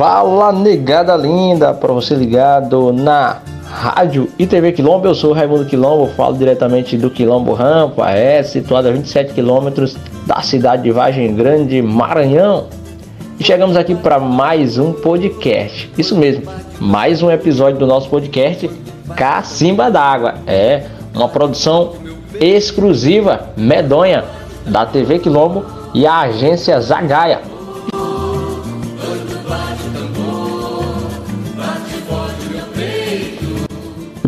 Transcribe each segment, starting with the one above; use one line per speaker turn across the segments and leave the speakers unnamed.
Fala negada linda, para você ligado na Rádio e TV Quilombo. Eu sou Raimundo Quilombo, falo diretamente do Quilombo Rampa, é situado a 27 quilômetros da cidade de Vargem Grande, Maranhão. E chegamos aqui para mais um podcast. Isso mesmo, mais um episódio do nosso podcast Cacimba d'Água. É uma produção exclusiva, medonha, da TV Quilombo e a agência Zagaia.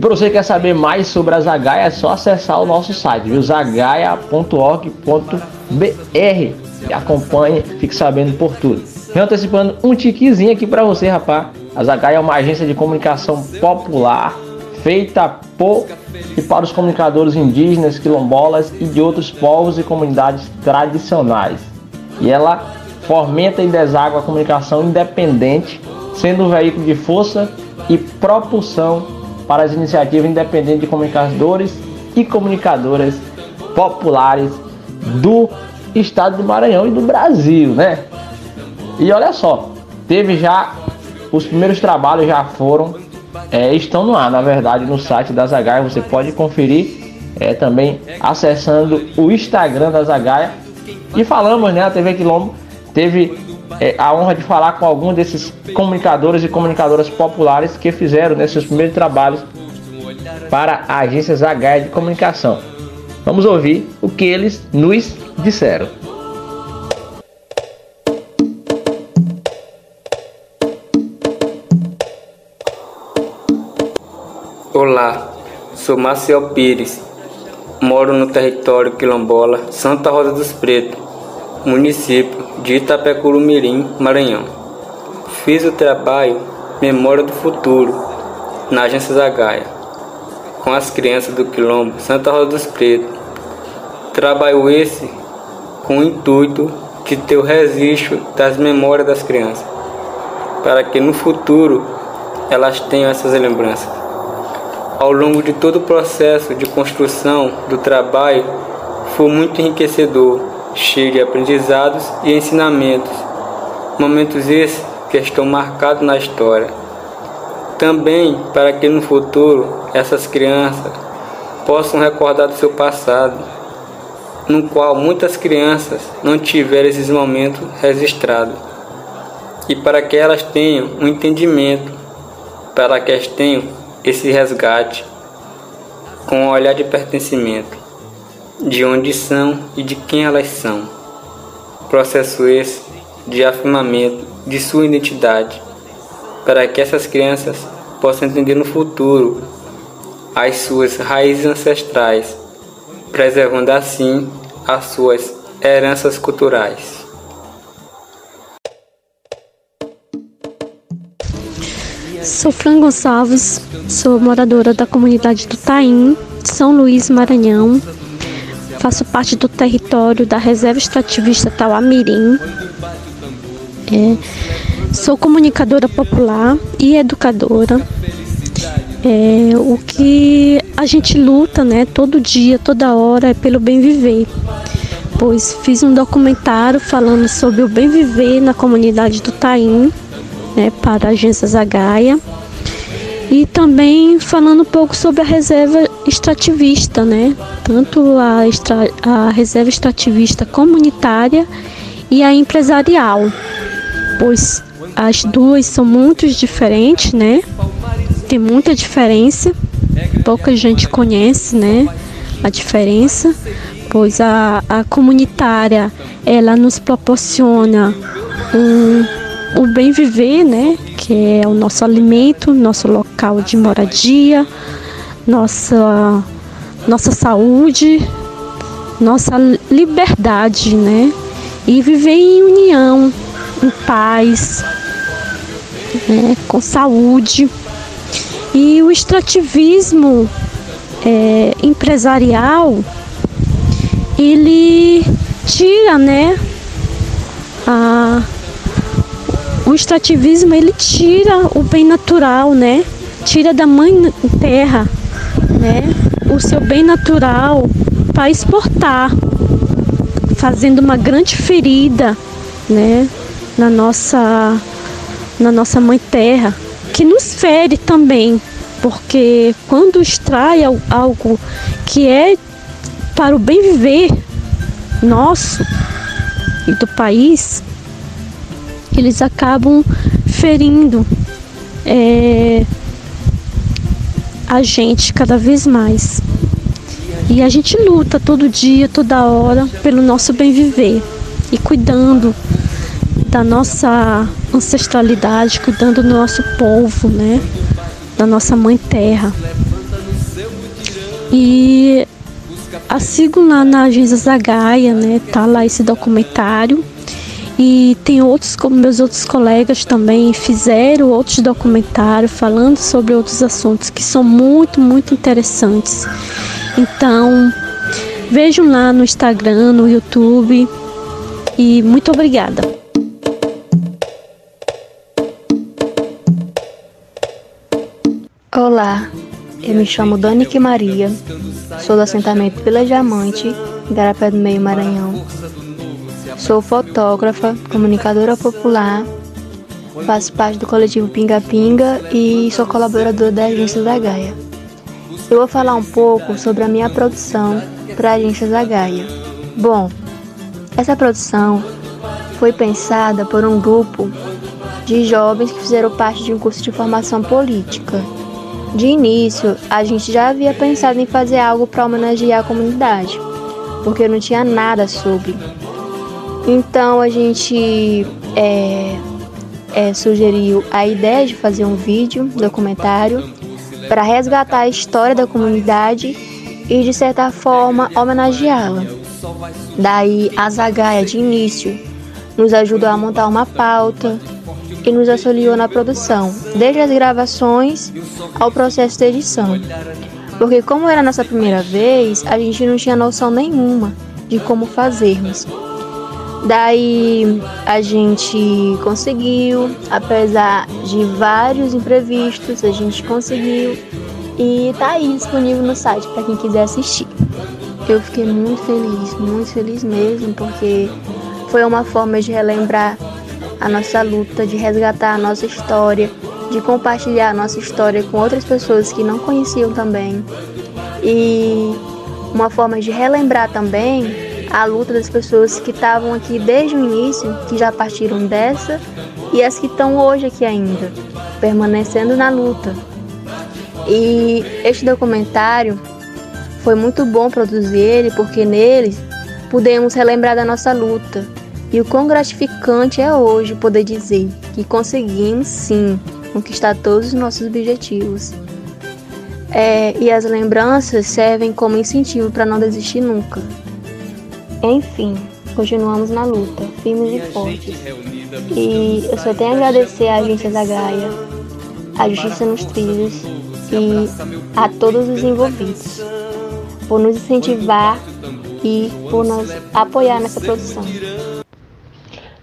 Para você que quer saber mais sobre a Zagaia, é só acessar o nosso site, viu? e acompanhe, fique sabendo por tudo. E antecipando um tiquezinho aqui para você, rapaz. A Zagaia é uma agência de comunicação popular feita por e para os comunicadores indígenas, quilombolas e de outros povos e comunidades tradicionais. E ela fomenta e deságua a comunicação independente, sendo um veículo de força e propulsão para as iniciativas independentes de comunicadores e comunicadoras populares do estado do Maranhão e do Brasil, né? E olha só, teve já os primeiros trabalhos já foram é, estão no ar, na verdade, no site da Zagaia. Você pode conferir é, também acessando o Instagram da Zagaia. E falamos, né? A TV Quilombo teve é, a honra de falar com alguns desses comunicadores e comunicadoras populares que fizeram né, primeiros trabalhos para a agência Zagaia de comunicação. Vamos ouvir o que eles nos disseram.
Olá, sou Marcel Pires, moro no território quilombola Santa Rosa dos Pretos, município de Itapecuru-Mirim, Maranhão. Fiz o trabalho Memória do Futuro na agência Zagaia, com as crianças do quilombo Santa Rosa dos Pretos. Trabalho esse com o intuito de ter o registro das memórias das crianças, para que no futuro elas tenham essas lembranças. Ao longo de todo o processo de construção do trabalho, foi muito enriquecedor, cheio de aprendizados e ensinamentos. Momentos esses que estão marcados na história. Também para que no futuro essas crianças possam recordar do seu passado, no qual muitas crianças não tiveram esses momentos registrados. E para que elas tenham um entendimento, para que elas tenham esse resgate com um olhar de pertencimento, de onde são e de quem elas são. Processo esse de afirmamento de sua identidade, para que essas crianças possam entender no futuro as suas raízes ancestrais, preservando assim as suas heranças culturais.
Sou Fran Gonçalves, sou moradora da comunidade do Taim, São Luís, Maranhão. Faço parte do território da Reserva Extrativista Tauamirim. É, sou comunicadora popular e educadora. É, o que a gente luta, né, todo dia, toda hora, é pelo bem viver. Pois fiz um documentário falando sobre o bem viver na comunidade do Taim né, para a agência Zagaia. E também falando um pouco sobre a reserva extrativista, né? Tanto a, extra, a reserva extrativista comunitária e a empresarial, pois as duas são muito diferentes, né? Tem muita diferença, pouca gente conhece, né? A diferença, pois a, a comunitária ela nos proporciona um o bem viver, né? Que é o nosso alimento, nosso local de moradia, nossa, nossa saúde, nossa liberdade, né? E viver em união, em paz, né? com saúde. E o extrativismo é, empresarial, ele tira, né? A, o extrativismo ele tira o bem natural, né? Tira da mãe terra, né? O seu bem natural para exportar, fazendo uma grande ferida, né? Na nossa na nossa mãe terra, que nos fere também, porque quando extrai algo que é para o bem viver nosso e do país, eles acabam ferindo é, a gente cada vez mais. E a gente luta todo dia, toda hora, pelo nosso bem viver e cuidando da nossa ancestralidade, cuidando do nosso povo, né? Da nossa mãe terra. E a lá na agência Zagaia, né? Tá lá esse documentário. E tem outros, como meus outros colegas também fizeram outros documentários falando sobre outros assuntos que são muito, muito interessantes. Então, vejam lá no Instagram, no YouTube. E muito obrigada.
Olá, eu me chamo Danique Maria, sou do assentamento Vila Diamante, Garapé do Meio, Maranhão. Sou fotógrafa, comunicadora popular, faço parte do coletivo Pinga Pinga e sou colaboradora da Agência da Gaia. Eu vou falar um pouco sobre a minha produção para a Agência da Gaia. Bom, essa produção foi pensada por um grupo de jovens que fizeram parte de um curso de formação política de início, a gente já havia pensado em fazer algo para homenagear a comunidade, porque não tinha nada sobre. Então a gente é, é, sugeriu a ideia de fazer um vídeo, documentário, para resgatar a história da comunidade e de certa forma homenageá-la. Daí a Zagaia de início nos ajudou a montar uma pauta, e nos auxiliou na produção, desde as gravações ao processo de edição. Porque como era nossa primeira vez, a gente não tinha noção nenhuma de como fazermos. Daí a gente conseguiu, apesar de vários imprevistos, a gente conseguiu e tá aí disponível no site para quem quiser assistir. Eu fiquei muito feliz, muito feliz mesmo, porque foi uma forma de relembrar a nossa luta, de resgatar a nossa história, de compartilhar a nossa história com outras pessoas que não conheciam também. E uma forma de relembrar também a luta das pessoas que estavam aqui desde o início, que já partiram dessa, e as que estão hoje aqui ainda, permanecendo na luta. E este documentário foi muito bom produzir ele, porque nele pudemos relembrar da nossa luta, e o quão gratificante é hoje poder dizer que conseguimos sim conquistar todos os nossos objetivos. É, e as lembranças servem como incentivo para não desistir nunca. Enfim, continuamos na luta, firmes e fortes. E eu só tenho a agradecer à Agência da Gaia, à Justiça nos Trilhos e a todos os envolvidos por nos incentivar e por nos apoiar nessa produção.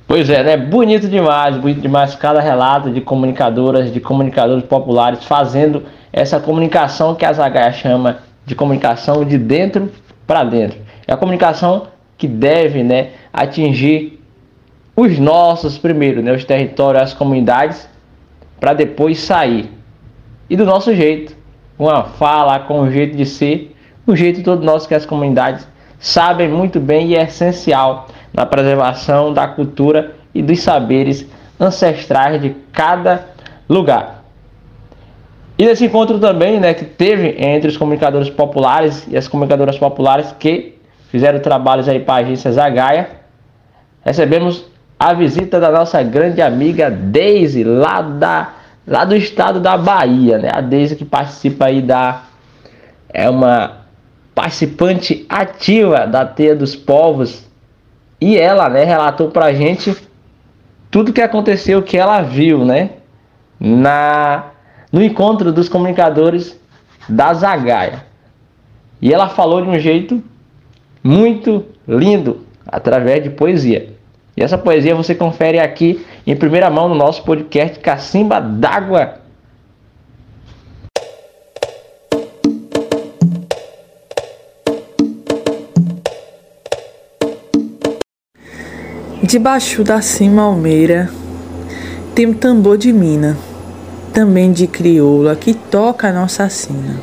Pois é, né? Bonito demais, bonito demais cada relato de comunicadoras, de comunicadores populares fazendo essa comunicação que a Zagaia chama de comunicação de dentro para dentro. É a comunicação que deve, né, atingir os nossos primeiro, né, os territórios, as comunidades, para depois sair. E do nosso jeito, com a fala, com o jeito de ser, o jeito todo nosso que as comunidades sabem muito bem e é essencial na preservação da cultura e dos saberes ancestrais de cada lugar. E nesse encontro também, né, que teve entre os comunicadores populares e as comunicadoras populares que fizeram trabalhos aí para a agência Zagaia, recebemos a visita da nossa grande amiga Deise, lá, da, lá do estado da Bahia, né? A Deise que participa aí da... é uma participante ativa da Teia dos Povos e ela, né, relatou pra gente tudo que aconteceu, que ela viu, né, na no encontro dos comunicadores da Zagaia. E ela falou de um jeito muito lindo, através de poesia. E essa poesia você confere aqui em primeira mão no nosso podcast Cacimba d'Água
Debaixo da cima almeira Tem o tambor de mina, também de crioula, que toca a nossa sina.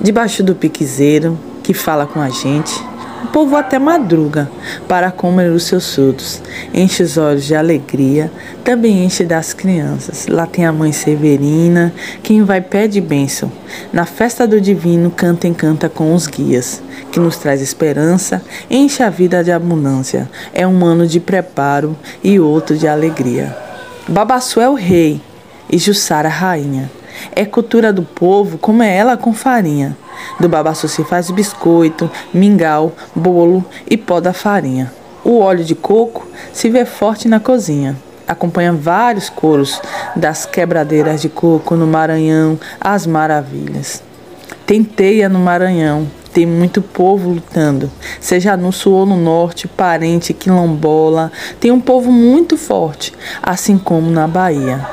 Debaixo do piquezeiro, que fala com a gente, o povo até madruga para comer os seus frutos. Enche os olhos de alegria, também enche das crianças. Lá tem a mãe Severina, quem vai pede bênção. Na festa do divino, canta e canta com os guias, que nos traz esperança, enche a vida de abundância. É um ano de preparo e outro de alegria. Babassu é o rei e Jussara a rainha. É cultura do povo, como é ela com farinha. Do babaçu se faz biscoito, mingau, bolo e pó da farinha. O óleo de coco se vê forte na cozinha. Acompanha vários coros das quebradeiras de coco no Maranhão, as maravilhas. Tem teia no Maranhão, tem muito povo lutando, seja no sul ou no norte, parente, quilombola, tem um povo muito forte, assim como na Bahia.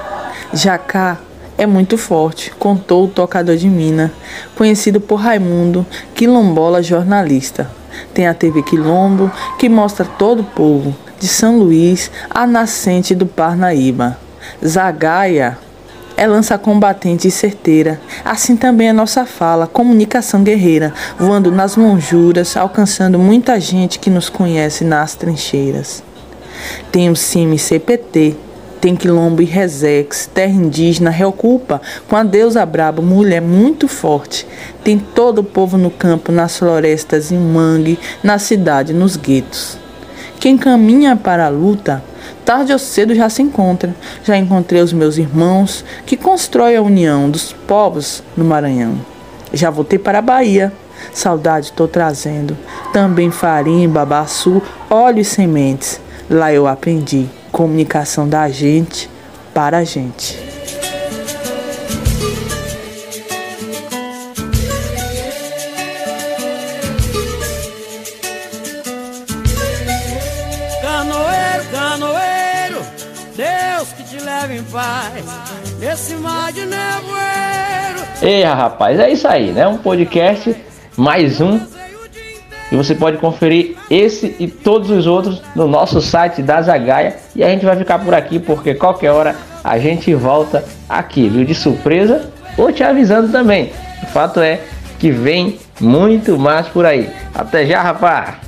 Jacá é muito forte, contou o tocador de mina, conhecido por Raimundo, quilombola jornalista. Tem a TV Quilombo, que mostra todo o povo, de São Luís à nascente do Parnaíba. Zagaia é lança combatente e certeira. Assim também é nossa fala, comunicação guerreira, voando nas lonjuras, alcançando muita gente que nos conhece nas trincheiras. Tem o CIMI CPT, tem quilombo e resex, terra indígena, reocupa com a deusa braba, mulher muito forte. Tem todo o povo no campo, nas florestas, em mangue, na cidade, nos guetos. Quem caminha para a luta, tarde ou cedo já se encontra. Já encontrei os meus irmãos que constroem a união dos povos no Maranhão. Já voltei para a Bahia. Saudade estou trazendo. Também farinha, babaçu, óleo e sementes. Lá eu aprendi comunicação da gente para a gente.
Canoeiro, canoeiro, Deus que te leve em paz nesse mar de nevoeiro.
Ei, rapaz, é isso aí, né? Um podcast, mais um e você pode conferir esse e todos os outros no nosso site da Zagaia. E a gente vai ficar por aqui porque qualquer hora a gente volta aqui, viu? De surpresa ou te avisando também. O fato é que vem muito mais por aí. Até já, rapaz!